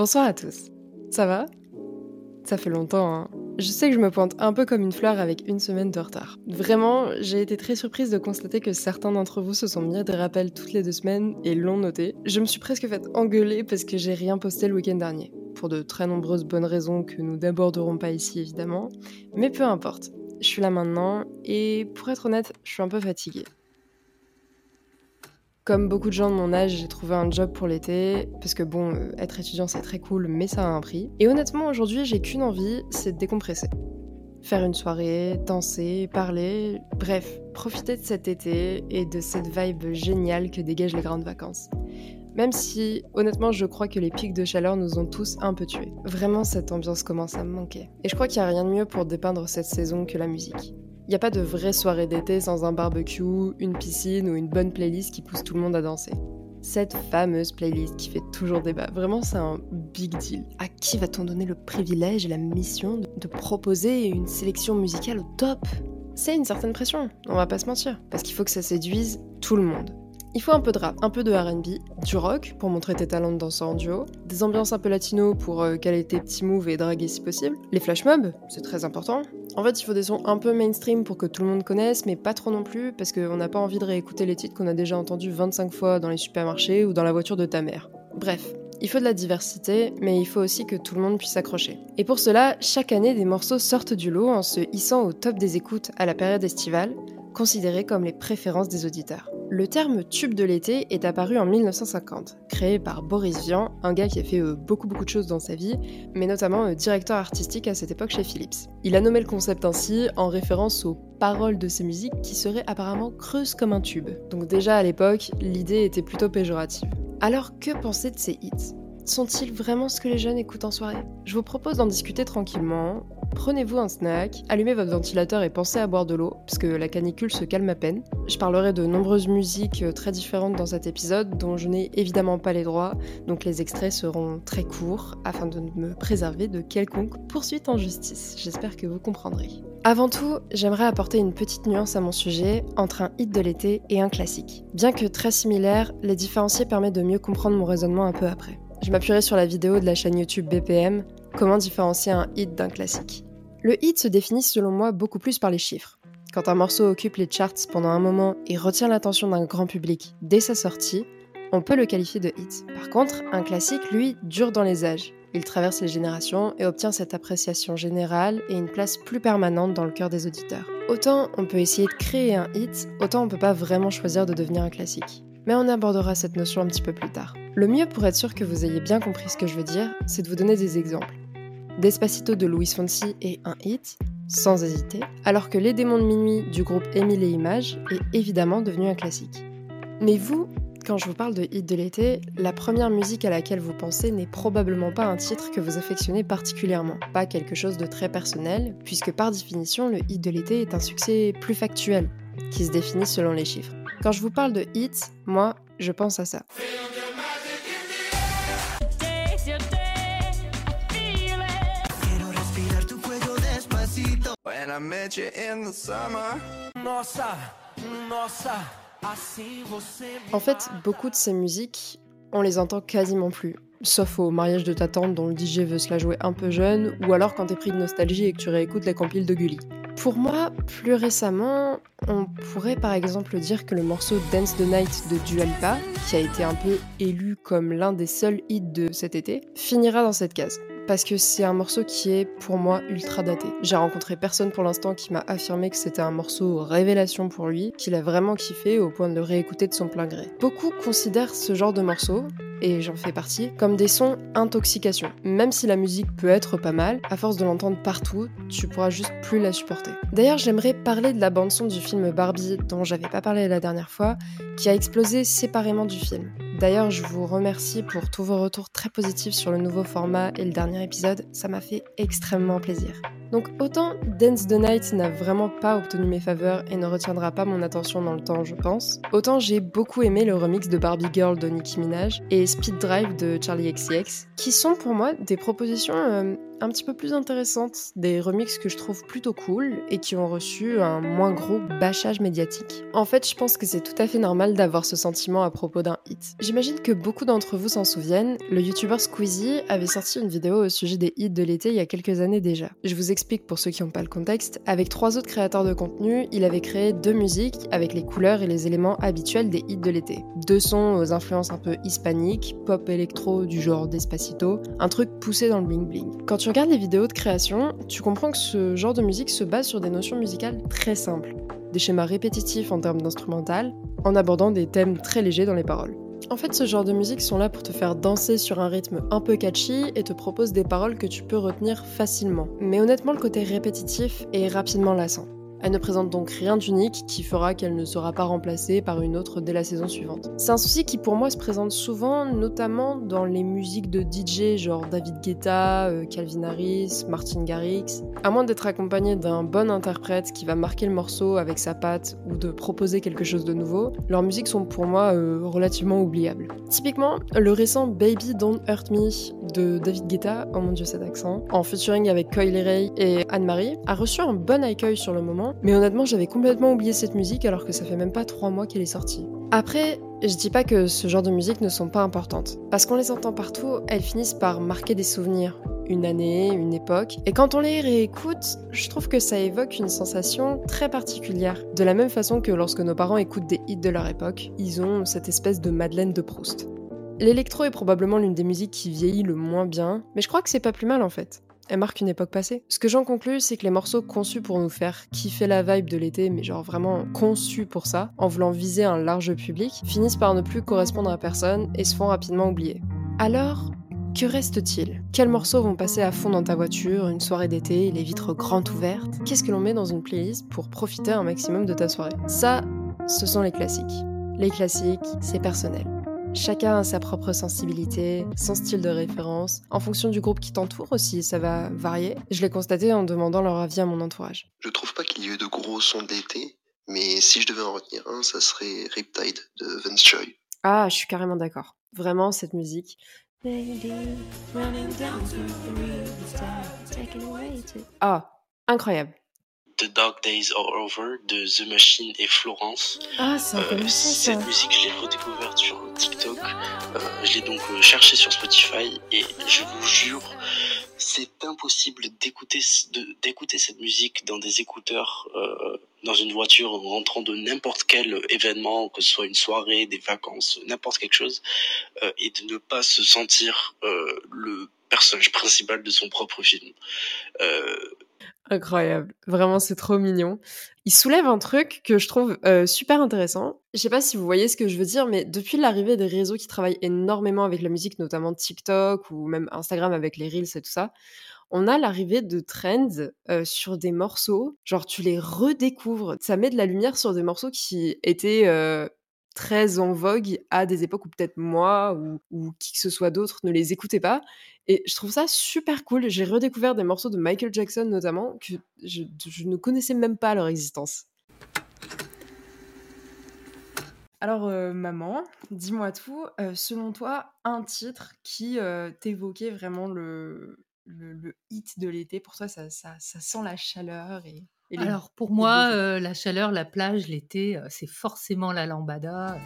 Bonsoir à tous. Ça va? Ça fait longtemps, hein Je sais que je me pointe un peu comme une fleur avec une semaine de retard. Vraiment, j'ai été très surprise de constater que certains d'entre vous se sont mis des rappels toutes les deux semaines et l'ont noté. Je me suis presque fait engueuler parce que j'ai rien posté le week-end dernier. Pour de très nombreuses bonnes raisons que nous n'aborderons pas ici évidemment. Mais peu importe. Je suis là maintenant et pour être honnête, je suis un peu fatiguée. Comme beaucoup de gens de mon âge, j'ai trouvé un job pour l'été, parce que bon, euh, être étudiant c'est très cool, mais ça a un prix. Et honnêtement, aujourd'hui, j'ai qu'une envie, c'est de décompresser. Faire une soirée, danser, parler, bref, profiter de cet été et de cette vibe géniale que dégagent les grandes vacances. Même si, honnêtement, je crois que les pics de chaleur nous ont tous un peu tués. Vraiment, cette ambiance commence à me manquer. Et je crois qu'il n'y a rien de mieux pour dépeindre cette saison que la musique. Il n'y a pas de vraie soirée d'été sans un barbecue, une piscine ou une bonne playlist qui pousse tout le monde à danser. Cette fameuse playlist qui fait toujours débat, vraiment c'est un big deal. À qui va-t-on donner le privilège et la mission de proposer une sélection musicale au top? C'est une certaine pression, on va pas se mentir, parce qu'il faut que ça séduise tout le monde. Il faut un peu de rap, un peu de RB, du rock pour montrer tes talents de danseur en duo, des ambiances un peu latino pour euh, caler tes petits moves et draguer si possible, les flash mobs, c'est très important. En fait, il faut des sons un peu mainstream pour que tout le monde connaisse, mais pas trop non plus, parce qu'on n'a pas envie de réécouter les titres qu'on a déjà entendus 25 fois dans les supermarchés ou dans la voiture de ta mère. Bref, il faut de la diversité, mais il faut aussi que tout le monde puisse accrocher. Et pour cela, chaque année, des morceaux sortent du lot en se hissant au top des écoutes à la période estivale, considérés comme les préférences des auditeurs. Le terme tube de l'été est apparu en 1950, créé par Boris Vian, un gars qui a fait euh, beaucoup beaucoup de choses dans sa vie, mais notamment euh, directeur artistique à cette époque chez Philips. Il a nommé le concept ainsi en référence aux paroles de ses musiques qui seraient apparemment creuses comme un tube. Donc déjà à l'époque, l'idée était plutôt péjorative. Alors que penser de ces hits? Sont-ils vraiment ce que les jeunes écoutent en soirée? Je vous propose d'en discuter tranquillement. Prenez-vous un snack, allumez votre ventilateur et pensez à boire de l'eau, puisque la canicule se calme à peine. Je parlerai de nombreuses musiques euh, très différentes dans cet épisode, dont je n'ai évidemment pas les droits, donc les extraits seront très courts, afin de me préserver de quelconque poursuite en justice. J'espère que vous comprendrez. Avant tout, j'aimerais apporter une petite nuance à mon sujet entre un hit de l'été et un classique. Bien que très similaires, les différencier permet de mieux comprendre mon raisonnement un peu après. Je m'appuierai sur la vidéo de la chaîne YouTube BPM, Comment différencier un hit d'un classique. Le hit se définit selon moi beaucoup plus par les chiffres. Quand un morceau occupe les charts pendant un moment et retient l'attention d'un grand public dès sa sortie, on peut le qualifier de hit. Par contre, un classique, lui, dure dans les âges. Il traverse les générations et obtient cette appréciation générale et une place plus permanente dans le cœur des auditeurs. Autant on peut essayer de créer un hit, autant on peut pas vraiment choisir de devenir un classique. Mais on abordera cette notion un petit peu plus tard. Le mieux pour être sûr que vous ayez bien compris ce que je veux dire, c'est de vous donner des exemples. Despacito de Louis Fonsi est un hit, sans hésiter, alors que Les démons de minuit du groupe Émile et Images est évidemment devenu un classique. Mais vous, quand je vous parle de hit de l'été, la première musique à laquelle vous pensez n'est probablement pas un titre que vous affectionnez particulièrement, pas quelque chose de très personnel, puisque par définition, le hit de l'été est un succès plus factuel, qui se définit selon les chiffres. Quand je vous parle de hit, moi, je pense à ça. En fait, beaucoup de ces musiques, on les entend quasiment plus. Sauf au mariage de ta tante dont le DJ veut se la jouer un peu jeune, ou alors quand t'es pris de nostalgie et que tu réécoutes les compiles de Gulli. Pour moi, plus récemment, on pourrait par exemple dire que le morceau Dance the Night de Dua Lipa, qui a été un peu élu comme l'un des seuls hits de cet été, finira dans cette case parce que c'est un morceau qui est pour moi ultra daté. J'ai rencontré personne pour l'instant qui m'a affirmé que c'était un morceau révélation pour lui, qu'il a vraiment kiffé au point de le réécouter de son plein gré. Beaucoup considèrent ce genre de morceau, et j'en fais partie, comme des sons intoxication. Même si la musique peut être pas mal, à force de l'entendre partout, tu pourras juste plus la supporter. D'ailleurs, j'aimerais parler de la bande son du film Barbie dont j'avais pas parlé la dernière fois, qui a explosé séparément du film. D'ailleurs, je vous remercie pour tous vos retours très positifs sur le nouveau format et le dernier épisode, ça m'a fait extrêmement plaisir. Donc autant Dance the Night n'a vraiment pas obtenu mes faveurs et ne retiendra pas mon attention dans le temps, je pense, autant j'ai beaucoup aimé le remix de Barbie Girl de Nicki Minaj et Speed Drive de Charlie XCX, qui sont pour moi des propositions euh, un petit peu plus intéressantes, des remixes que je trouve plutôt cool et qui ont reçu un moins gros bâchage médiatique. En fait, je pense que c'est tout à fait normal d'avoir ce sentiment à propos d'un hit. J'imagine que beaucoup d'entre vous s'en souviennent, le youtubeur Squeezie avait sorti une vidéo au sujet des hits de l'été il y a quelques années déjà. Je vous explique pour ceux qui n'ont pas le contexte, avec trois autres créateurs de contenu, il avait créé deux musiques avec les couleurs et les éléments habituels des hits de l'été. Deux sons aux influences un peu hispaniques, pop électro du genre Despacito, un truc poussé dans le bling bling. Quand tu regardes les vidéos de création, tu comprends que ce genre de musique se base sur des notions musicales très simples, des schémas répétitifs en termes d'instrumental, en abordant des thèmes très légers dans les paroles. En fait, ce genre de musique sont là pour te faire danser sur un rythme un peu catchy et te proposent des paroles que tu peux retenir facilement. Mais honnêtement, le côté répétitif est rapidement lassant. Elle ne présente donc rien d'unique qui fera qu'elle ne sera pas remplacée par une autre dès la saison suivante. C'est un souci qui pour moi se présente souvent, notamment dans les musiques de DJ genre David Guetta, euh, Calvin Harris, Martin Garrix. À moins d'être accompagné d'un bon interprète qui va marquer le morceau avec sa patte ou de proposer quelque chose de nouveau, leurs musiques sont pour moi euh, relativement oubliables. Typiquement, le récent Baby Don't Hurt Me de David Guetta, oh mon dieu cet accent, en featuring avec Coyle Ray et Anne-Marie, a reçu un bon accueil sur le moment mais honnêtement, j'avais complètement oublié cette musique alors que ça fait même pas trois mois qu'elle est sortie. Après, je dis pas que ce genre de musique ne sont pas importantes, parce qu'on les entend partout, elles finissent par marquer des souvenirs, une année, une époque, et quand on les réécoute, je trouve que ça évoque une sensation très particulière. De la même façon que lorsque nos parents écoutent des hits de leur époque, ils ont cette espèce de Madeleine de Proust. L'électro est probablement l'une des musiques qui vieillit le moins bien, mais je crois que c'est pas plus mal en fait elle marque une époque passée. Ce que j'en conclus, c'est que les morceaux conçus pour nous faire kiffer la vibe de l'été, mais genre vraiment conçus pour ça, en voulant viser un large public, finissent par ne plus correspondre à personne et se font rapidement oublier. Alors, que reste-t-il? Quels morceaux vont passer à fond dans ta voiture, une soirée d'été, les vitres grandes ouvertes? Qu'est-ce que l'on met dans une playlist pour profiter un maximum de ta soirée? Ça, ce sont les classiques. Les classiques, c'est personnel. Chacun a sa propre sensibilité, son style de référence. En fonction du groupe qui t'entoure aussi, ça va varier. Je l'ai constaté en demandant leur avis à mon entourage. Je trouve pas qu'il y ait eu de gros sons d'été, mais si je devais en retenir un, ça serait Riptide de Vance Joy. Ah, je suis carrément d'accord. Vraiment, cette musique. Ah, incroyable. The Dark Days Are Over de The Machine et Florence. Ah, c'est euh, Cette musique, je l'ai redécouverte sur TikTok. Euh, je l'ai donc euh, cherchée sur Spotify et je vous jure, c'est impossible d'écouter d'écouter cette musique dans des écouteurs euh, dans une voiture en rentrant de n'importe quel événement, que ce soit une soirée, des vacances, n'importe quelque chose, et de ne pas se sentir le personnage principal de son propre film. Euh, Incroyable. Vraiment, c'est trop mignon. Il soulève un truc que je trouve euh, super intéressant. Je sais pas si vous voyez ce que je veux dire, mais depuis l'arrivée des réseaux qui travaillent énormément avec la musique, notamment TikTok ou même Instagram avec les Reels et tout ça, on a l'arrivée de trends euh, sur des morceaux. Genre, tu les redécouvres. Ça met de la lumière sur des morceaux qui étaient euh, très en vogue à des époques où peut-être moi ou, ou, qui que ce soit d'autre ne les écoutait pas. Et je trouve ça super cool. J'ai redécouvert des morceaux de Michael Jackson notamment que je, ne connaissais même pas leur existence. Alors, euh, maman, dis-moi tout. Euh, selon toi, un titre qui euh, t'évoquait vraiment le, le, le, hit de l'été, pour toi, ça, ça, ça sent la chaleur et alors pour moi, euh, la chaleur, la plage, l'été, euh, c'est forcément la lambada.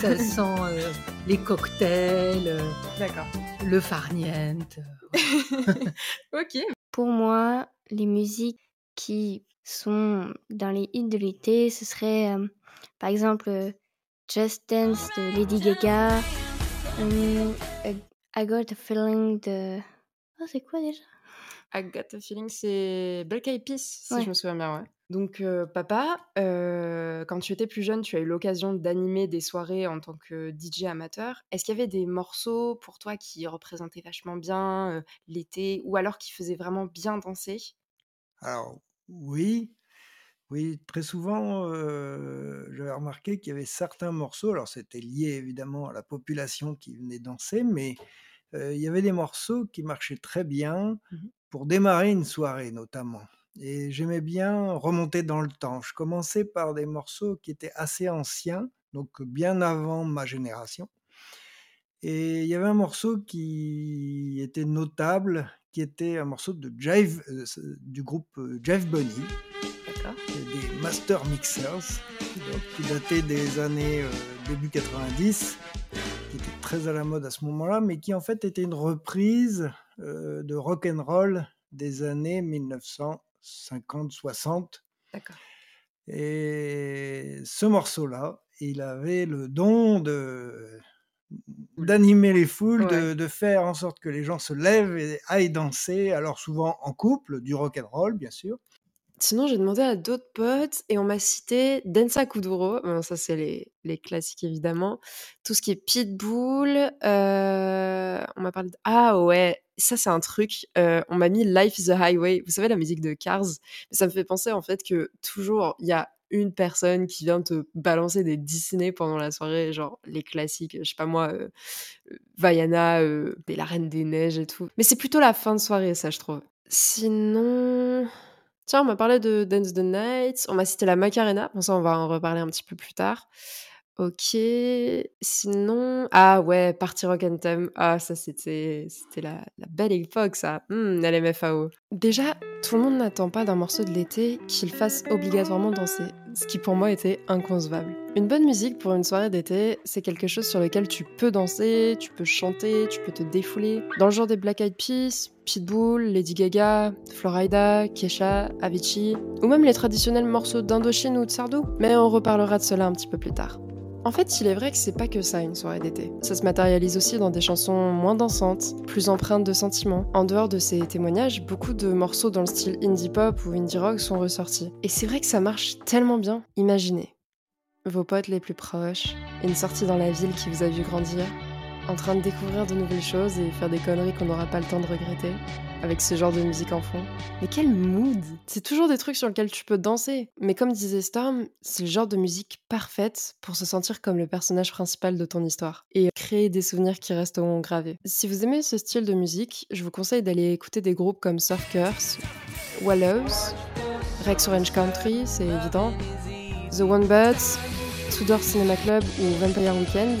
Ça sent euh, les cocktails, D'accord. le farniente. ok. Pour moi, les musiques qui sont dans les hits de l'été, ce serait par exemple Just Dance de Lady Gaga, I Got a Feeling de... Oh, c'est quoi déjà? I Got a Feeling, c'est Black Eyed Peas, si ouais. je me souviens bien, ouais. Donc, euh, papa, euh, quand tu étais plus jeune, tu as eu l'occasion d'animer des soirées en tant que DJ amateur. Est-ce qu'il y avait des morceaux pour toi qui représentaient vachement bien euh, l'été ou alors qui faisaient vraiment bien danser? Alors, oui. Oui, très souvent, j'avais remarqué qu'il y avait certains morceaux, alors c'était lié évidemment à la population qui venait danser, mais il y avait des morceaux qui marchaient très bien. Pour démarrer une soirée notamment. Et j'aimais bien remonter dans le temps. Je commençais par des morceaux qui étaient assez anciens, donc bien avant ma génération. Et il y avait un morceau qui était notable, qui était un morceau de euh, du groupe euh, Jive Bunny, des Master Mixers, qui datait des années début 90, qui était très à la mode à ce moment-là, mais qui en fait était une reprise de rock and roll des années 1950-60. D'accord. Et ce morceau-là, il avait le don de d'animer les foules, de, de, faire en sorte que les gens se lèvent et aillent danser, alors souvent en couple, du rock and roll bien sûr. Sinon, j'ai demandé à d'autres potes et on m'a cité Densa Kuduro. Ça, c'est les, les, classiques évidemment. Tout ce qui est Pitbull. Euh, on m'a parlé de. Ah ouais, ça, c'est un truc. Euh, on m'a mis Life is a Highway. Vous savez, la musique de Cars? Ça me fait penser en fait que toujours, il y a une personne qui vient te balancer des Disney pendant la soirée, genre les classiques, je sais pas moi, euh, Vaiana, La Reine des Neiges et tout. Mais c'est plutôt la fin de soirée, ça, je trouve. Sinon. Tiens, on m'a parlé de Dance the Night, on m'a cité la Macarena, bon ça on va en reparler un petit peu plus tard. OK, sinon ah ouais, Party Rock Anthem, ah ça c'était c'était la la belle époque ça, mmh, LMFAO. Déjà, tout le monde n'attend pas d'un morceau de l'été qu'il fasse obligatoirement danser, ce qui pour moi était inconcevable. Une bonne musique pour une soirée d'été, c'est quelque chose sur lequel tu peux danser, tu peux chanter, tu peux te défouler. Dans le genre des Black Eyed Peas, Pitbull, Lady Gaga, Florida, Kesha, Avicii, ou même les traditionnels morceaux d'Indochine ou de Sardou. Mais on reparlera de cela un petit peu plus tard. En fait, il est vrai que c'est pas que ça une soirée d'été. Ça se matérialise aussi dans des chansons moins dansantes, plus empreintes de sentiments. En dehors de ces témoignages, beaucoup de morceaux dans le style indie pop ou indie rock sont ressortis. Et c'est vrai que ça marche tellement bien. Imaginez vos potes les plus proches, une sortie dans la ville qui vous a vu grandir, en train de découvrir de nouvelles choses et faire des conneries qu'on n'aura pas le temps de regretter, avec ce genre de musique en fond. Mais quel mood C'est toujours des trucs sur lesquels tu peux danser. Mais comme disait Storm, c'est le genre de musique parfaite pour se sentir comme le personnage principal de ton histoire et créer des souvenirs qui resteront gravés. Si vous aimez ce style de musique, je vous conseille d'aller écouter des groupes comme Surfers, Wallows, Rex Orange Country, c'est évident, The One Buds, Tudor Cinema Club ou Vampire Weekend.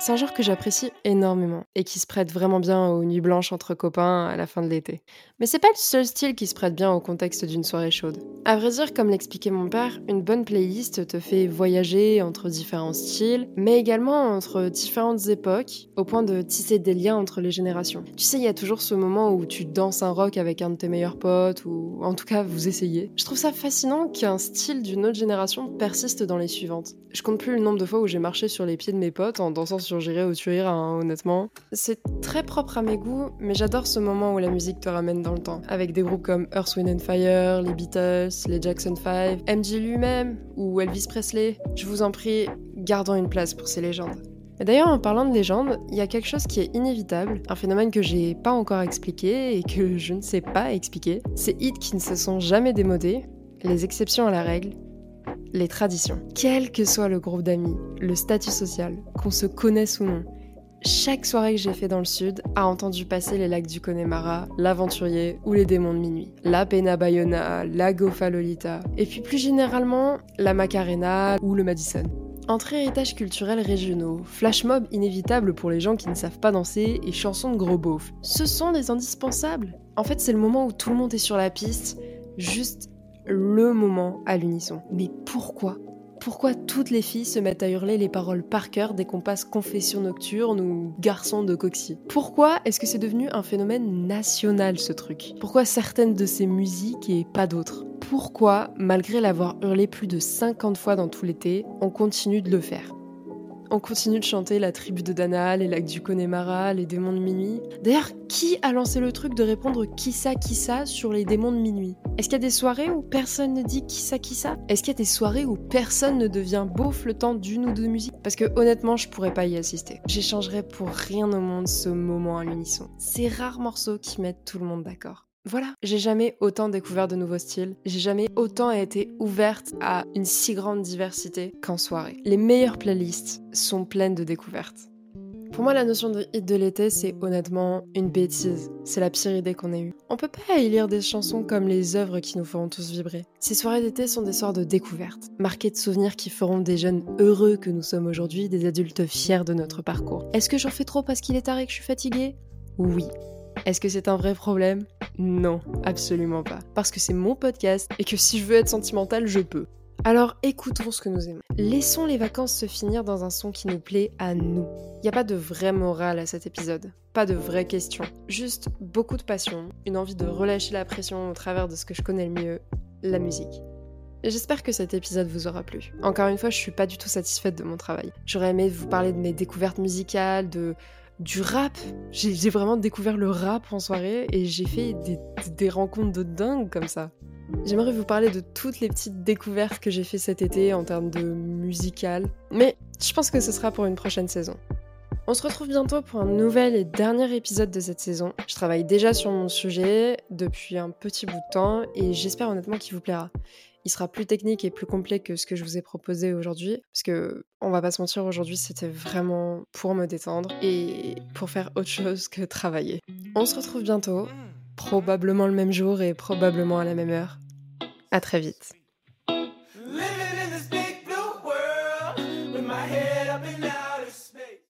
C'est un genre que j'apprécie énormément et qui se prête vraiment bien aux nuits blanches entre copains à la fin de l'été. Mais c'est pas le seul style qui se prête bien au contexte d'une soirée chaude. À vrai dire, comme l'expliquait mon père, une bonne playlist te fait voyager entre différents styles, mais également entre différentes époques, au point de tisser des liens entre les générations. Tu sais, il y a toujours ce moment où tu danses un rock avec un de tes meilleurs potes, ou en tout cas vous essayez. Je trouve ça fascinant qu'un style d'une autre génération persiste dans les suivantes. Je compte plus le nombre de fois où j'ai marché sur les pieds de mes potes en dansant sur J'irai où tu iras, hein, honnêtement. C'est très propre à mes goûts, mais j'adore ce moment où la musique te ramène dans le temps. Avec des groupes comme Earth, Wind and Fire, les Beatles, les Jackson 5, MJ lui-même ou Elvis Presley. Je vous en prie, gardons une place pour ces légendes. D'ailleurs, en parlant de légendes, il y a quelque chose qui est inévitable, un phénomène que j'ai pas encore expliqué et que je ne sais pas expliquer. Ces hits qui ne se sont jamais démodés, les exceptions à la règle, les traditions. Quel que soit le groupe d'amis, le statut social, qu'on se connaisse ou non, chaque soirée que j'ai fait dans le sud a entendu passer les lacs du Connemara, l'Aventurier ou les démons de minuit. La Pena Bayona, la Gofa Lolita, et puis plus généralement la Macarena ou le Madison. Entre héritages culturels régionaux, flash mob inévitable pour les gens qui ne savent pas danser et chansons de gros beaufs, ce sont des indispensables. En fait, c'est le moment où tout le monde est sur la piste, juste le moment à l'unisson. Mais pourquoi? Pourquoi toutes les filles se mettent à hurler les paroles par cœur dès qu'on passe confession nocturne ou garçon de coxy Pourquoi est-ce que c'est devenu un phénomène national ce truc? Pourquoi certaines de ces musiques et pas d'autres? Pourquoi, malgré l'avoir hurlé plus de 50 fois dans tout l'été, on continue de le faire? On continue de chanter la tribu de Dana, les lacs du Connemara, les démons de minuit. D'ailleurs, qui a lancé le truc de répondre qui ça, qui ça sur les démons de minuit? Est-ce qu'il y a des soirées où personne ne dit qui ça, qui ça? Est-ce qu'il y a des soirées où personne ne devient beauf le temps d'une ou deux musiques? Parce que honnêtement, je pourrais pas y assister. J'échangerais pour rien au monde ce moment à l'unisson. Ces rares morceaux qui mettent tout le monde d'accord. Voilà, j'ai jamais autant découvert de nouveaux styles, j'ai jamais autant été ouverte à une si grande diversité qu'en soirée. Les meilleures playlists sont pleines de découvertes. Pour moi, la notion de hit de l'été, c'est honnêtement une bêtise. C'est la pire idée qu'on ait eue. On peut pas élire des chansons comme les œuvres qui nous feront tous vibrer. Ces soirées d'été sont des soirs de découverte, marquées de souvenirs qui feront des jeunes heureux que nous sommes aujourd'hui, des adultes fiers de notre parcours. Est-ce que j'en fais trop parce qu'il est tard et que je suis fatiguée? Oui. Est-ce que c'est un vrai problème? Non, absolument pas. Parce que c'est mon podcast et que si je veux être sentimentale, je peux. Alors écoutons ce que nous aimons. Laissons les vacances se finir dans un son qui nous plaît à nous. Il n'y a pas de vraie morale à cet épisode, pas de vraies questions, juste beaucoup de passion, une envie de relâcher la pression au travers de ce que je connais le mieux, la musique. J'espère que cet épisode vous aura plu. Encore une fois, je suis pas du tout satisfaite de mon travail. J'aurais aimé vous parler de mes découvertes musicales, de du rap. J'ai vraiment découvert le rap en soirée et j'ai fait des, rencontres de dingue comme ça. J'aimerais vous parler de toutes les petites découvertes que j'ai fait cet été en termes de musical, mais je pense que ce sera pour une prochaine saison. On se retrouve bientôt pour un nouvel et dernier épisode de cette saison. Je travaille déjà sur mon sujet depuis un petit bout de temps et j'espère honnêtement qu'il vous plaira. Sera plus technique et plus complet que ce que je vous ai proposé aujourd'hui, parce que on va pas se mentir, aujourd'hui c'était vraiment pour me détendre et pour faire autre chose que travailler. On se retrouve bientôt probablement le même jour et probablement à la même heure. À très vite.